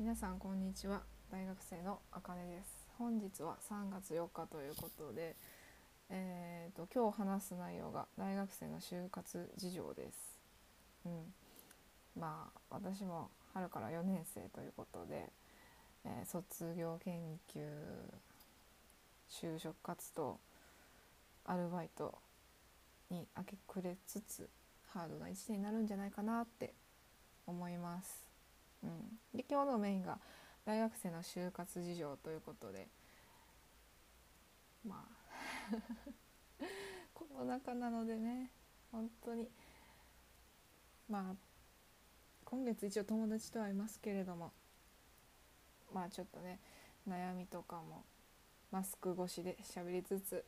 皆さんこんにちは。大学生のあかねです。本日は3月4日ということでえーと、今日話す内容が大学生の就活事情です。うん。まあ私も春から4年生ということで、えー、卒業研究就職活動アルバイトに明け暮れつつハードな1年になるんじゃないかなって思います。うん、で今日のメインが大学生の就活事情ということで。まあコロナ禍なのでね本当に。まあ今月一応友達と会いますけれどもまあちょっとね悩みとかもマスク越しで喋りつつ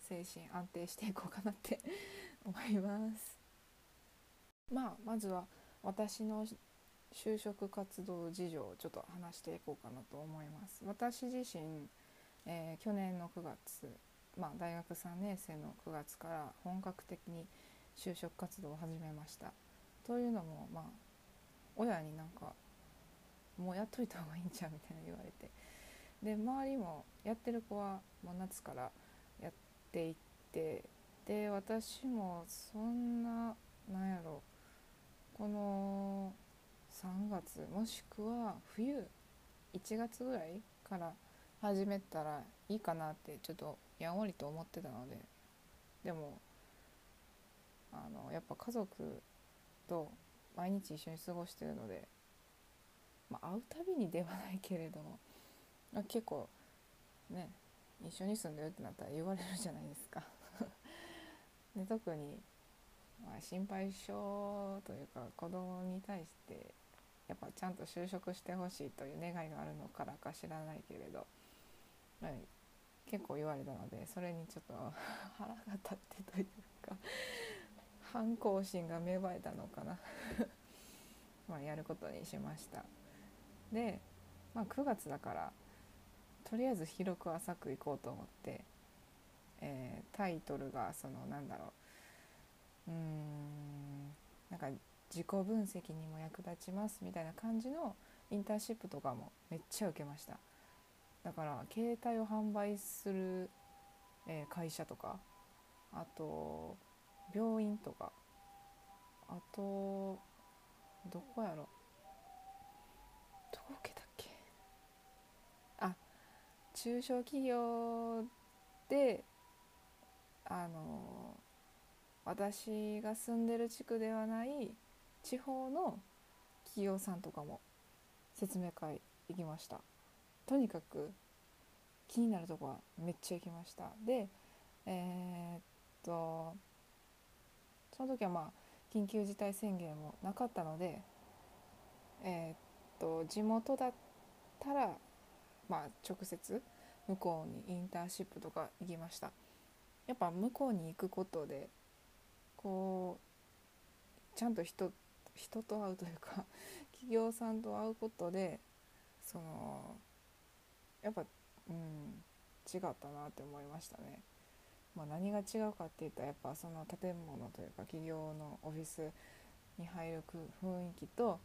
精神安定していこうかなって思います。まあまずは私の就職活動事情をちょっと話していこうかなと思います。私自身、えー、去年の9月、まあ、大学3年生の9月から本格的に就職活動を始めました。というのもまあ親になんかもうやっといた方がいいんちゃうみたいな言われて。で周りもやってる子はもう夏からやっていってで私もそんななんやろこのもしくは冬1月ぐらいから始めたらいいかなってちょっとやんわりと思ってたのででもあのやっぱ家族と毎日一緒に過ごしてるので、まあ、会うたびにではないけれども、まあ、結構ね一緒に住んでるってなったら言われるじゃないですか。で特に、まあ、心配性というか子供に対してやっぱちゃんと就職してほしいという願いがあるのからか知らないけれど、はい、結構言われたのでそれにちょっと 腹が立ってというか反抗心が芽生えたのかな。まあやることにしました。で、まあ、9月だからとりあえず広く浅くいこうと思って、えー、タイトルがそのなんだろう。うーんなんか自己分析にも役立ちますみたいな感じのインターンシップとかもめっちゃ受けました。だから携帯を販売する、え、会社とかあと病院とかあとどこやろ。どこ受けたっけ。あ中小企業であの私が住んでる地区ではない地方の企業さんとかも説明会行きました。とにかく気になるとこはめっちゃ行きました。でえー、っとその時はまあ緊急事態宣言もなかったのでえー、っと地元だったらまあ直接向こうにインターンシップとか行きました。やっぱ向こうに行くことでこうちゃんと人人と会うというか企業さんと会うことでそのやっぱうん違ったなって思いましたね。まあ、何が違うかっていうとやっぱその建物というか企業のオフィスに入る雰囲気と、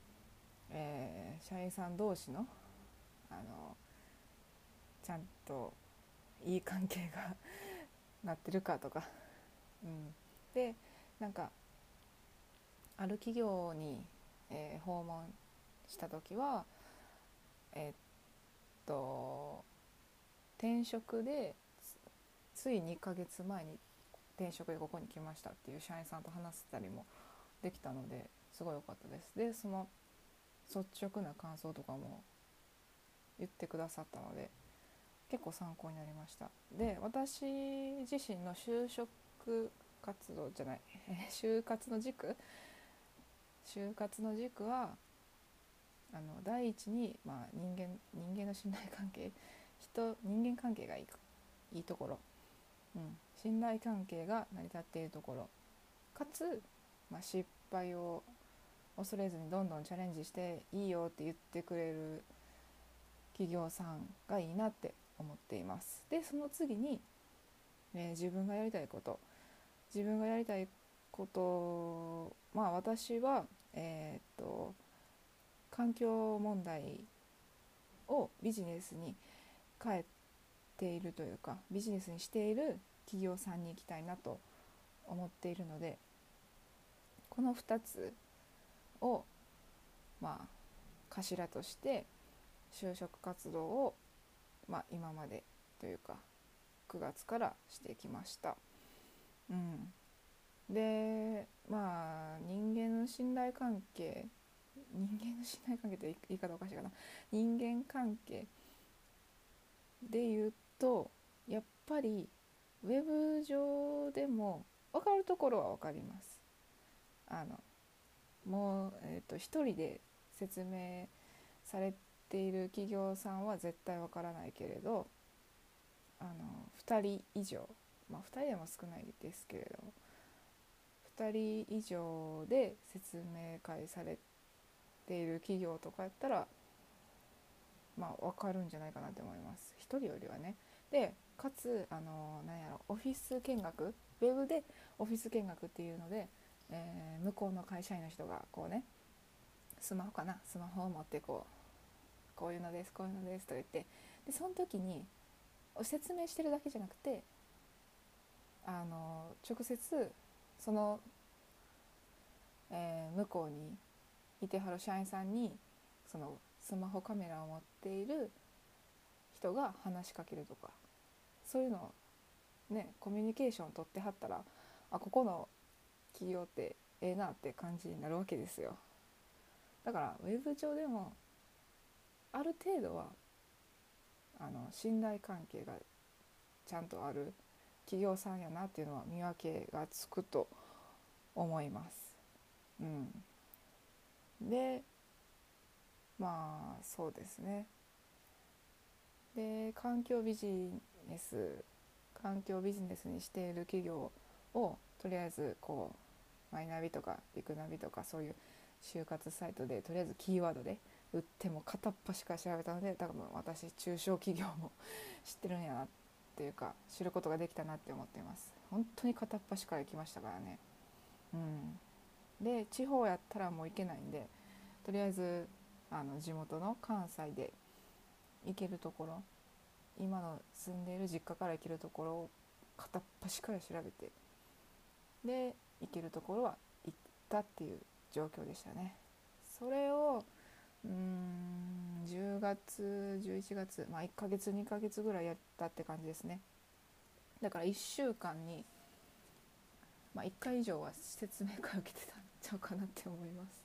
えー、社員さん同士のあのちゃんといい関係がなってるかとか、うん、でなんかある企業に、えー、訪問した時はえー、っと転職でつい2ヶ月前に転職でここに来ましたっていう社員さんと話せたりもできたのですごい良かったです。でその率直な感想とかも言ってくださったので結構参考になりましたで私自身の就職活動じゃない 就活の軸就活の軸はあの第一に、まあ、人間人間の信頼関係人人間関係がいいいいところ、うん、信頼関係が成り立っているところ。かつ、まあ、失敗を恐れずにどんどんチャレンジしていいよって言ってくれる企業さんがいいなって思っています。でその次に、え、自分がやりたいこと。自分がやりたいことまあ私はえー、っと環境問題をビジネスに変えているというかビジネスにしている企業さんに行きたいなと思っているのでこの2つをまあ頭として就職活動を、まあ、今までというか9月からしてきました。うん、でまあ人間の信頼関係人間の信頼関係って言い方おかしいかな。人間関係で言うとやっぱりウェブ上でも分かるところは分かります。あのもう、えーと、1人で説明されている企業さんは絶対分からないけれどあの2人以上。まあ2人でも少ないですけれども。2人以上で説明会されている企業とかやったらまあ分かるんじゃないかなと思います1人よりはね。でかつあのなんやろオフィス見学ウェブでオフィス見学っていうので、えー、向こうの会社員の人がこうねスマホかなスマホを持ってこうこういうのですこういうのですとか言ってでその時に説明してるだけじゃなくてあの直接その、えー、向こうにいてはる社員さんにそのスマホカメラを持っている人が話しかけるとか。そういうのねコミュニケーション取ってはったらあここの企業ってええなって感じになるわけですよ。だからウェブ上でもある程度はあの信頼関係がちゃんとある企業さんやなっていうのは見分けがつくと思います。うん、でまあそうですね。で環境ビジネス環境ビジネスにしている企業をとりあえずこうマイナビとかビクナビとかそういう就活サイトでとりあえずキーワードで売っても片っ端から調べたので多分私中小企業も知ってるんやなっていうか知ることができたなって思っています。本当に片っ端から行きましたからね。うん。で地方やったらもう行けないんでとりあえずあの地元の関西で行けるところ今の住んでいる実家から行けるところを片っ端から調べてで行けるところは行ったっていう状況でしたね。それをうん10月11月まあ1ヶ月2ヶ月ぐらいやったって感じですね。だから1週間に、まあ、1回以上は説明会を受けてたんちゃうかなって思います。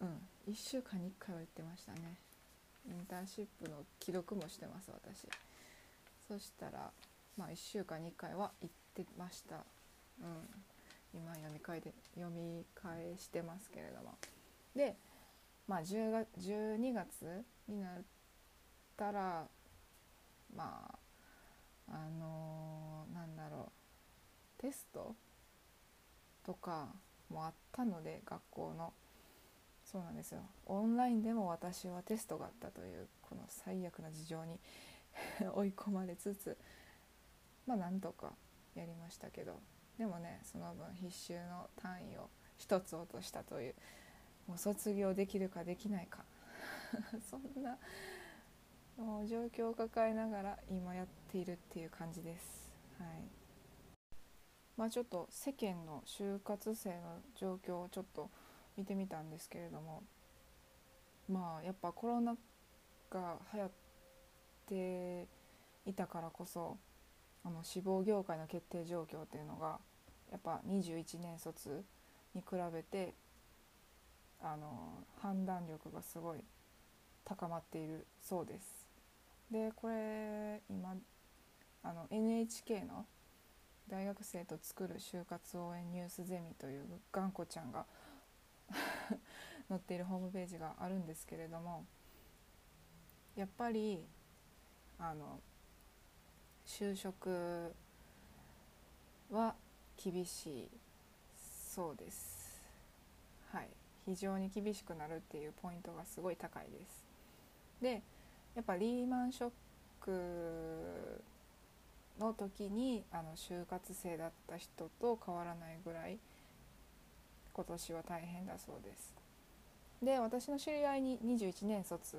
うん1週間に1回は言ってましたね。インターンシップの既読もしてます私。そしたらまあ1週間に1回は行ってました。うん今読み替えて読み返してますけれども。でまあ10月12月になったらまああのー、なんだろうテストとかもあったので学校の。そうなんですよ。オンラインでも私はテストがあったというこの最悪な事情に 追い込まれつつまあなんとかやりましたけど。でもねその分必修の単位を1つ落としたというもう卒業できるかできないか。そんなもう状況を抱えながら今やっているっていう感じです。はい。まあ、ちょっと世間の就活生の状況をちょっと見てみたんですけれども。まあやっぱコロナが流行っていたからこそあの志望業界の決定状況っていうのがやっぱ21年卒に比べてあの判断力がすごい高まっているそうです。でこれ今あの NHK の大学生と作る就活応援ニュースゼミという頑固ちゃんが 載っているホームページがあるんですけれどもやっぱりあの就職は厳しいそうです。非常に厳しくなるっていうポイントがすごい高いです。でやっぱリーマンショックの時にあの就活生だった人と変わらないぐらい今年は大変だそうです。で私の知り合いに21年卒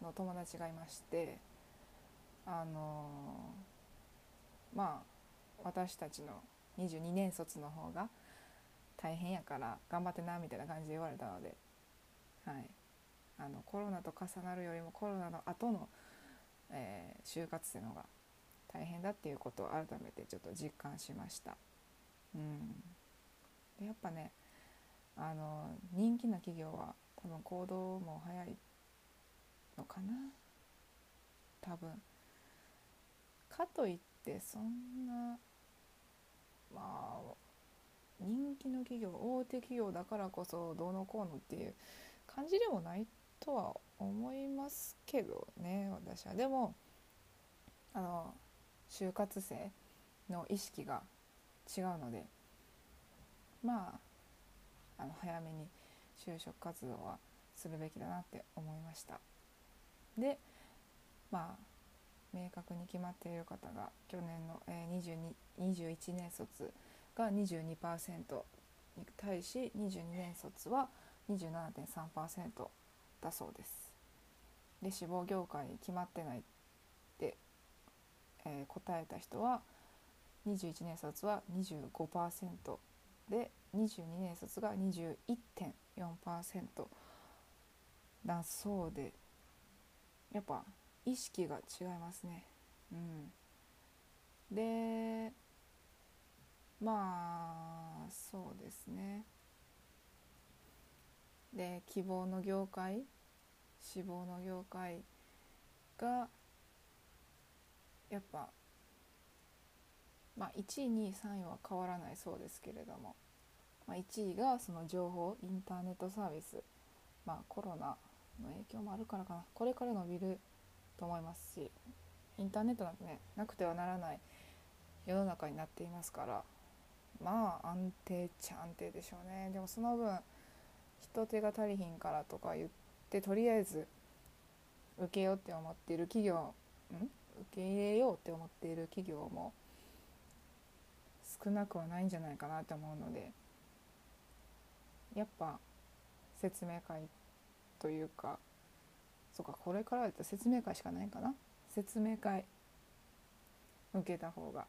の友達がいましてあのまあ私たちの22年卒の方が大変やから頑張ってなみたいな感じで言われたので、はい、あのコロナと重なるよりもコロナの後の、えー、就活生の方が大変だっていうことを改めてちょっと実感しました。うん、でやっぱねあの人気な企業は多分行動も早いのかな。多分。かといってそんなまあ人気の企業大手企業だからこそどうのこうのっていう感じでもないとは思いますけどね私は。でもあの就活生の意識が違うのでまああの早めに就職活動はするべきだなって思いましたでまあ明確に決まっている方が去年の、えー、22 21年卒が22%に対し22年卒は27.3%だそうですで志望業界に決まってないって、えー、答えた人は21年卒は25%で22年卒が21.4%だそうでやっぱ意識が違いますね。うん、でまあそうですね。で希望の業界志望の業界がやっぱまあ、1位2位3位は変わらないそうですけれども、まあ、1位がその情報インターネットサービス、まあ、コロナの影響もあるからかなこれから伸びると思いますしインターネットなんてねなくてはならない世の中になっていますからまあ安定っちゃ安定でしょうね。でもその分人手が足りひんからとか言ってとりあえず受けようって思っている企業ん？受け入れようって思っている企業も少なくはないんじゃないかなと思うのでやっぱ説明会というかそうかこれからだったら説明会しかないかな？説明会受けた方が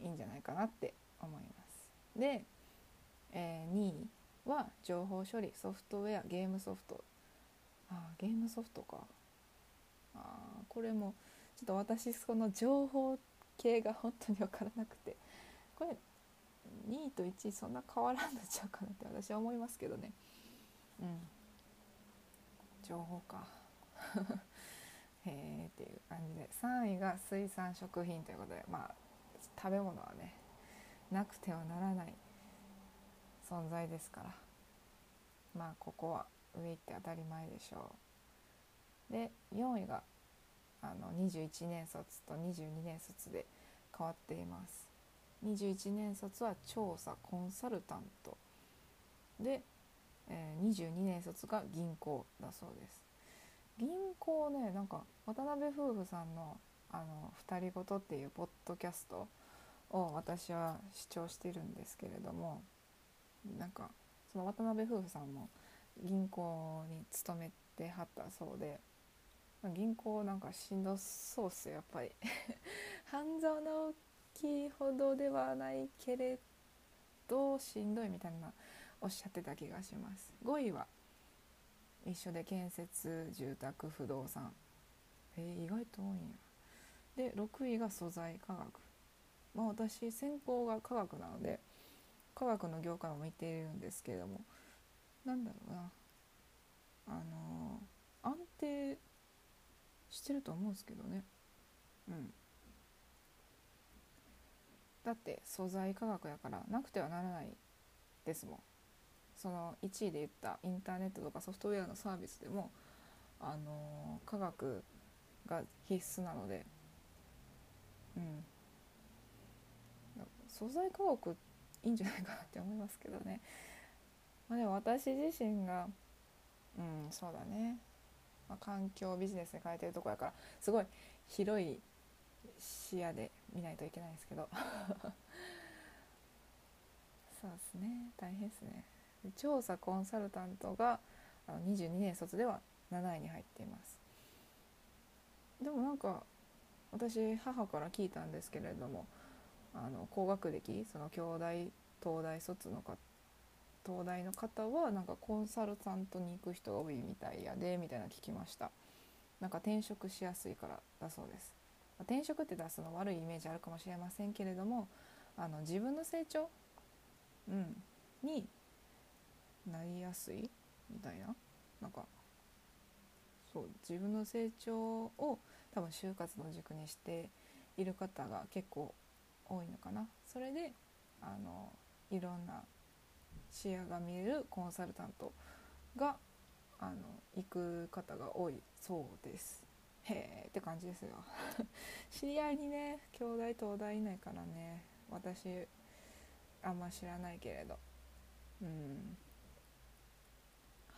いいんじゃないかなって思います。で、えー、2位は情報処理ソフトウェアゲームソフト。あゲームソフトか。あこれもちょっと私その情報系が本当に分からなくて。これ2位と1位そんな変わらんのちゃうかなって私は思いますけどね。うん。情報か。へえっていう感じで。3位が水産食品ということで。まあ食べ物はねなくてはならない存在ですから。まあここは上行って当たり前でしょう。で4位があの21年卒と22年卒で変わっています。21年卒は調査コンサルタント。で、えー、22年卒が銀行だそうです。銀行ねなんか渡辺夫婦さんの「あの二人ごと」っていうポッドキャストを私は視聴してるんですけれどもなんかその渡辺夫婦さんも銀行に勤めてはったそうで銀行なんかしんどそうっすよやっぱり。半沢直樹ほどではないけれどしんどいみたいなおっしゃってた気がします。5位は一緒で建設住宅不動産。えー、意外と多いんや。で6位が素材科学。まあ私専攻が科学なので科学の業界も見ているんですけれどもなんだろうな。あの、安定してると思うんですけどね。うん。だって素材科学やからなくてはならないですもん。その1位で言ったインターネットとかソフトウェアのサービスでもあの科学が必須なので。うん。素材科学いいんじゃないかなって思いますけどね。まあでも私自身がうんそうだね、まあ、環境ビジネスで変えてるとこやからすごい広い視野で見ないといけないですけど。そうですね。大変ですね。調査コンサルタントがあの22年卒では7位に入っています。でもなんか私母から聞いたんですけれどもあの高学歴その兄弟東大卒のか東大の方はなんかコンサルタントに行く人が多いみたいやでみたいな聞きました。なんか転職しやすいからだそうです。転職って出すの悪いイメージあるかもしれませんけれどもあの自分の成長、うん、になりやすいみたいな。なんかそう自分の成長を多分就活の軸にしている方が結構多いのかな。それであのいろんな視野が見えるコンサルタントがあの行く方が多い。そうです。へえって感じですよ。知り合いにね兄弟東大いないからね。私あんま知らないけれど。うん。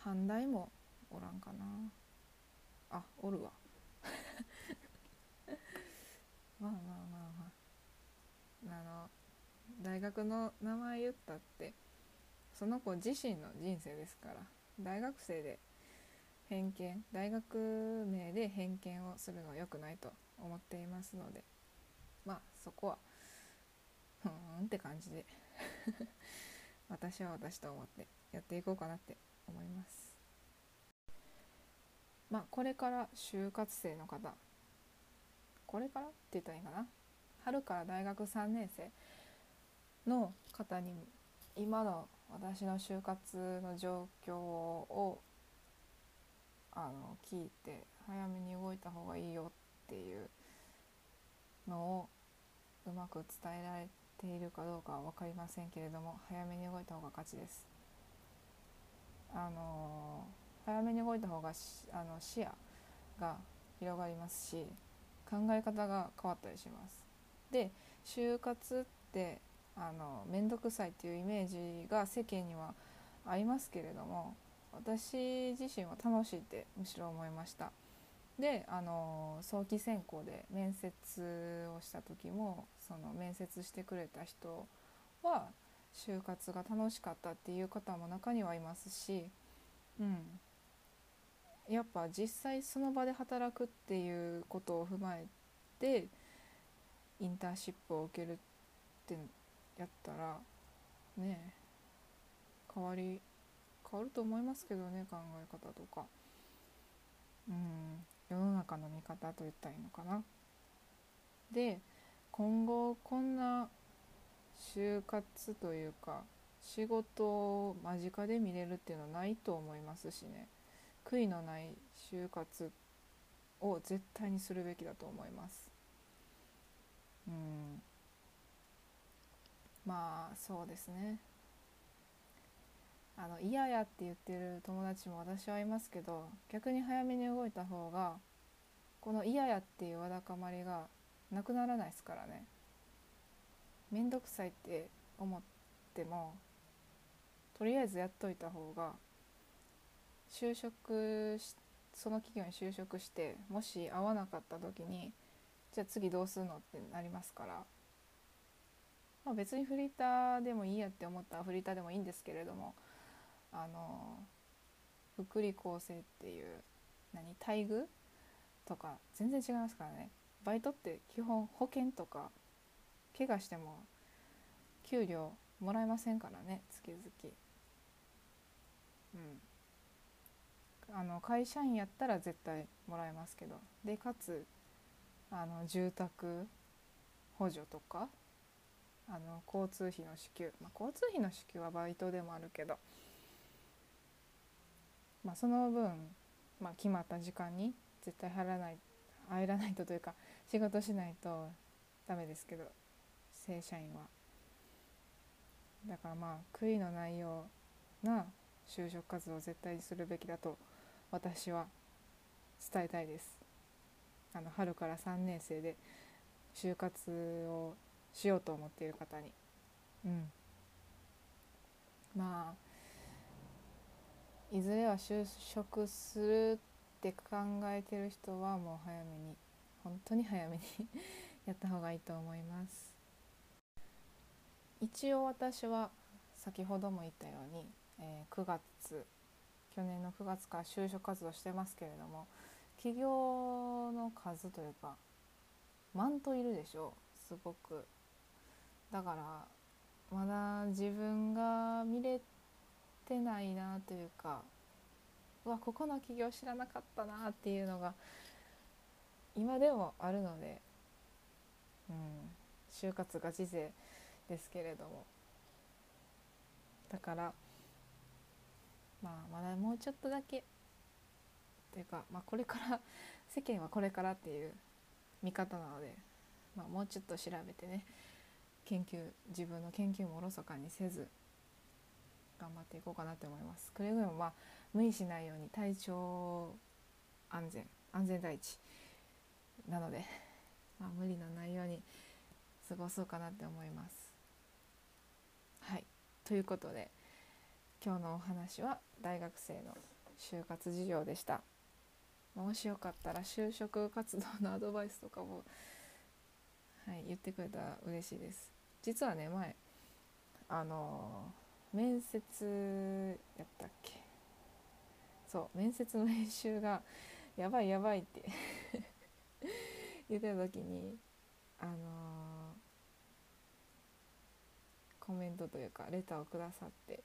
阪大もおらんかな。あおるわ。まあまあまあ。あの大学の名前言ったってその子自身の人生ですから大学生で偏見大学名で偏見をするのは良くないと思っていますのでまあそこはふーんって感じで 私は私と思ってやっていこうかなって思います。まあこれから就活生の方これからって言ったらいいかな？春から大学3年生の方に今の私の就活の状況をあの聞いて早めに動いた方がいいよっていうのをうまく伝えられているかどうかは分かりませんけれども早めに動いた方が勝ちです。あの早めに動いた方があの視野が広がりますし考え方が変わったりします。で就活ってあの面倒くさいっていうイメージが世間にはありますけれども私自身は楽しいってむしろ思いました。であの早期選考で面接をした時もその面接してくれた人は就活が楽しかったっていう方も中にはいますし、うん、やっぱ実際その場で働くっていうことを踏まえてインターンシップを受けるってやったらね変わり変わると思いますけどね考え方とか。うん世の中の見方と言ったらいいのかな。で今後こんな就活というか仕事を間近で見れるっていうのはないと思いますしね。悔いのない就活を絶対にするべきだと思います。うん。まあそうですね。あの嫌やって言ってる友達も私はいますけど逆に早めに動いた方がこの嫌やっていうわだかまりがなくならないですからね。面倒くさいって思ってもとりあえずやっといた方が就職しその企業に就職してもし合わなかった時にじゃあ次どうするの？ってなりますから。まあ、別にフリーターでもいいやって思ったらフリーターでもいいんですけれどもあの福利厚生っていう何待遇とか全然違いますからね。バイトって基本保険とか怪我しても給料もらえませんからね月々。うん。あの会社員やったら絶対もらえますけど。でかつあの住宅補助とかあの交通費の支給、まあ、交通費の支給はバイトでもあるけど、まあ、その分、まあ、決まった時間に絶対入らない入らないとというか仕事しないとダメですけど正社員は。だからまあ悔いのないような就職活動を絶対にするべきだと私は伝えたいです。あの春から3年生で就活をしようと思っている方に。うん。まあいずれは就職するって考えてる人はもう早めに本当に早めに やった方がいいと思います。一応私は先ほども言ったように、えー、9月去年の9月から就職活動してますけれども企業の数というかマントいるでしょすごく。だからまだ自分が見れてないなというかうわここの企業知らなかったなっていうのが今でもあるので、うん、就活ガチ勢ですけれども。だからまあまだもうちょっとだけっていうか、まあ、これから 世間はこれからっていう見方なので、まあ、もうちょっと調べてね研究自分の研究もおろそかにせず頑張っていこうかなと思います。くれぐれもまあ無理しないように体調安全安全第一なので、まあ、無理のないように過ごそうかなって思います。はい。ということで今日のお話は大学生の就活事情でした。もしよかったら就職活動のアドバイスとかも、はい、言ってくれたら嬉しいです。実はね前あの面接やったっけ？そう面接の練習がやばいやばいって 言ってた時にあのコメントというかレターをくださって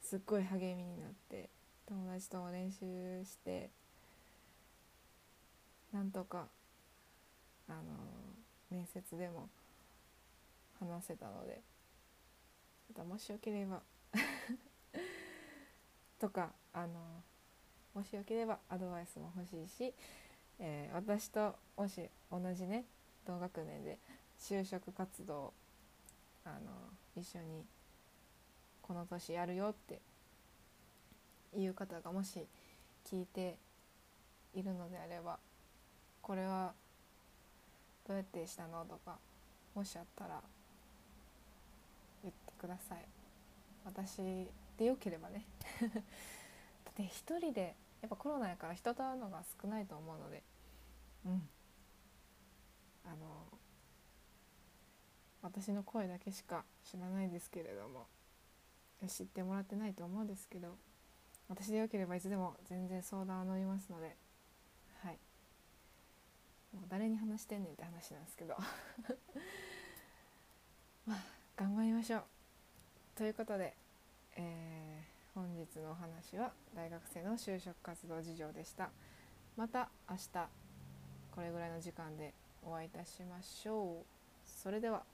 すっごい励みになって友達とも練習してなんとかあの面接でも話せたのでまたもしよければとかあのもしよければアドバイスも欲しいし、えー、私ともし同じね同学年で就職活動あの一緒にこの年やるよっていう方がもし聞いているのであればこれはどうやってしたのとかもしあったら言ってください。私でよければね。だって一人でやっぱコロナやから人と会うのが少ないと思うので。うん。あの私の声だけしか知らないですけれども知ってもらってないと思うんですけど私でよければいつでも全然相談を乗りますのではいもう誰に話してんねんって話なんですけど。まあ頑張りましょう。ということで、えー、本日のお話は大学生の就職活動事情でした。また明日これぐらいの時間でお会いいたしましょう。それでは。